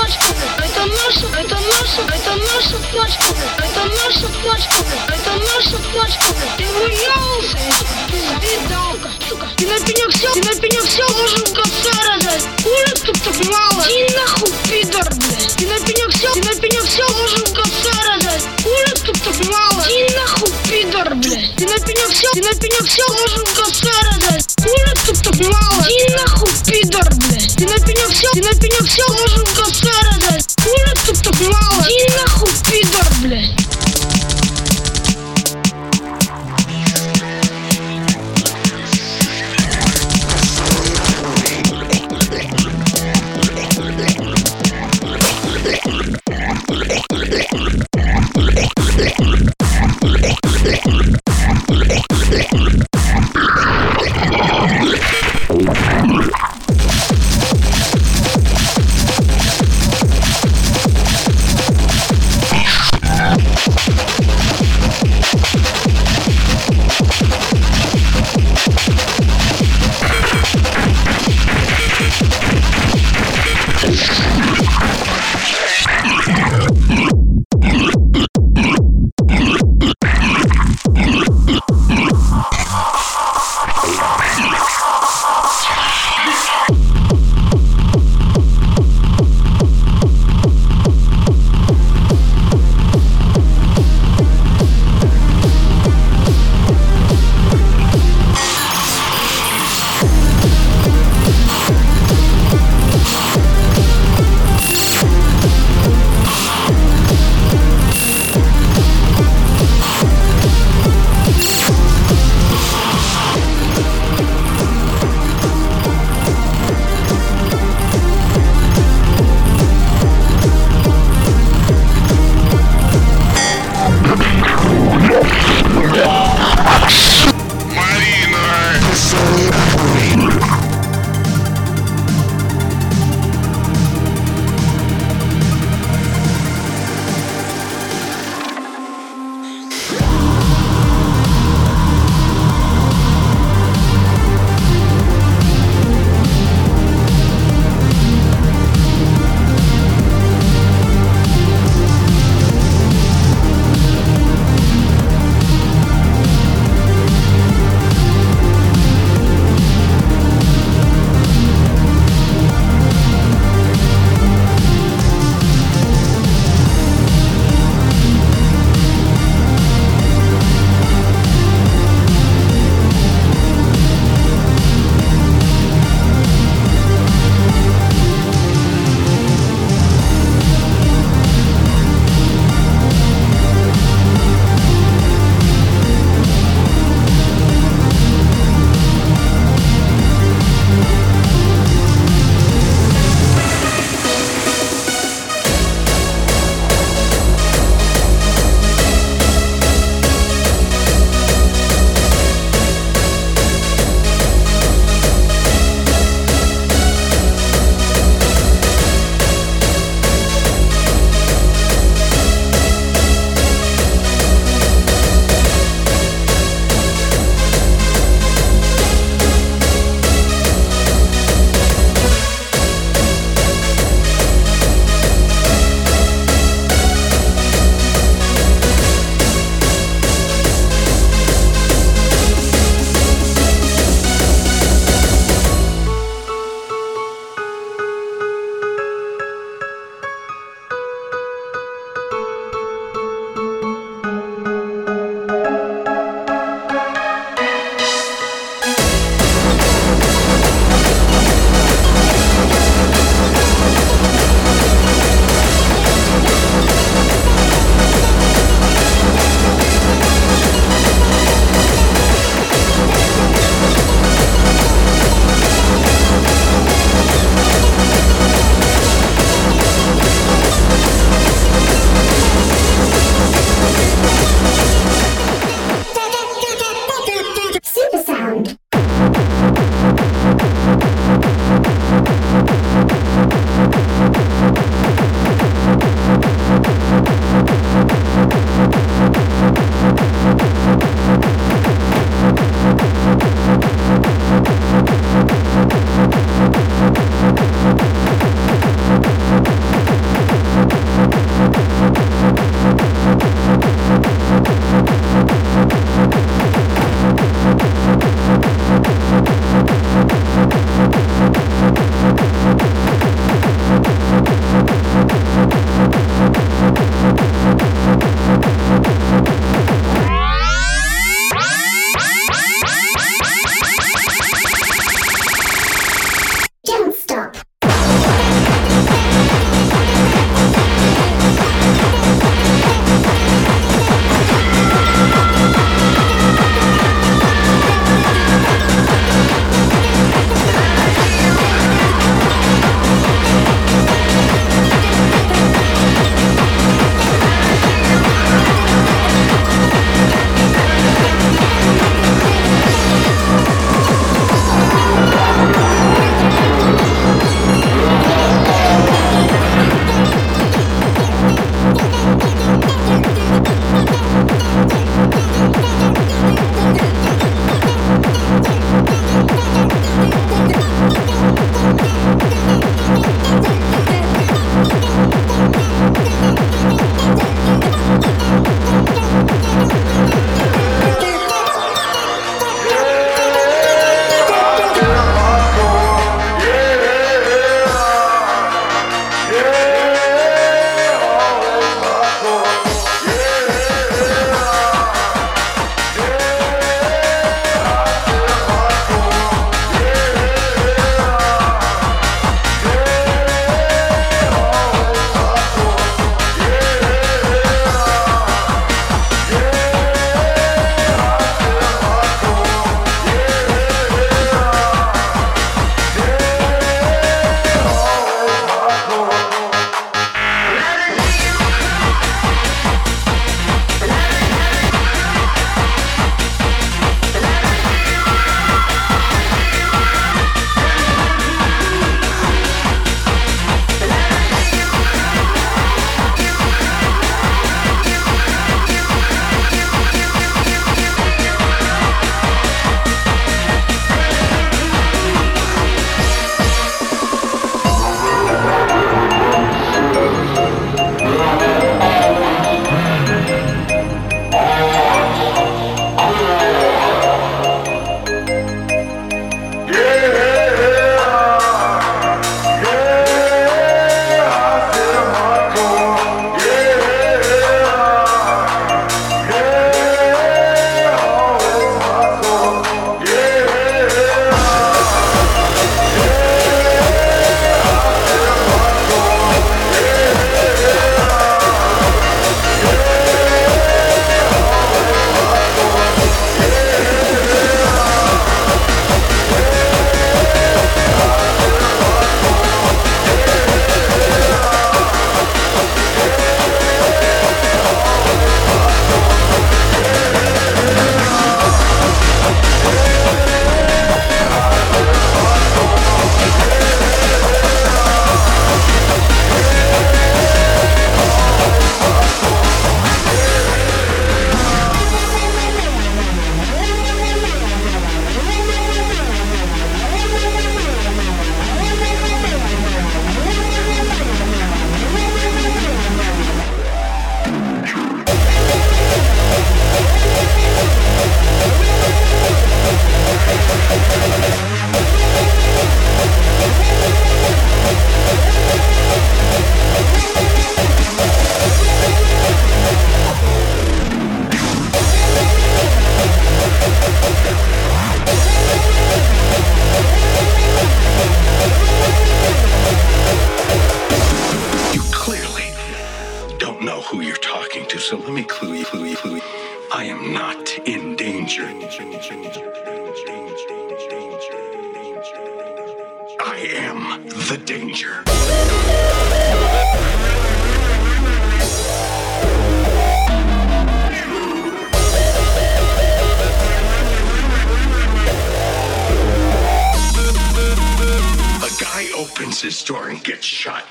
пачка, это наша, это наша, это наша пачка, это наша пачка, это наша пачка. Ты уелся, пиздалка, сука. Ты на пенек все, ты на пенек все должен посередить. Хули тут так мало? Иди нахуй, пидор, блядь. Ты на пенек все, ты на пенек все должен посередить. Хули тут так мало? Иди нахуй, пидор, блядь. Ты на пенек все, ты на пенек все должен посередить. Хули тут так мало?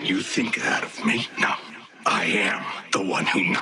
You think that of me? No. I am the one who knows.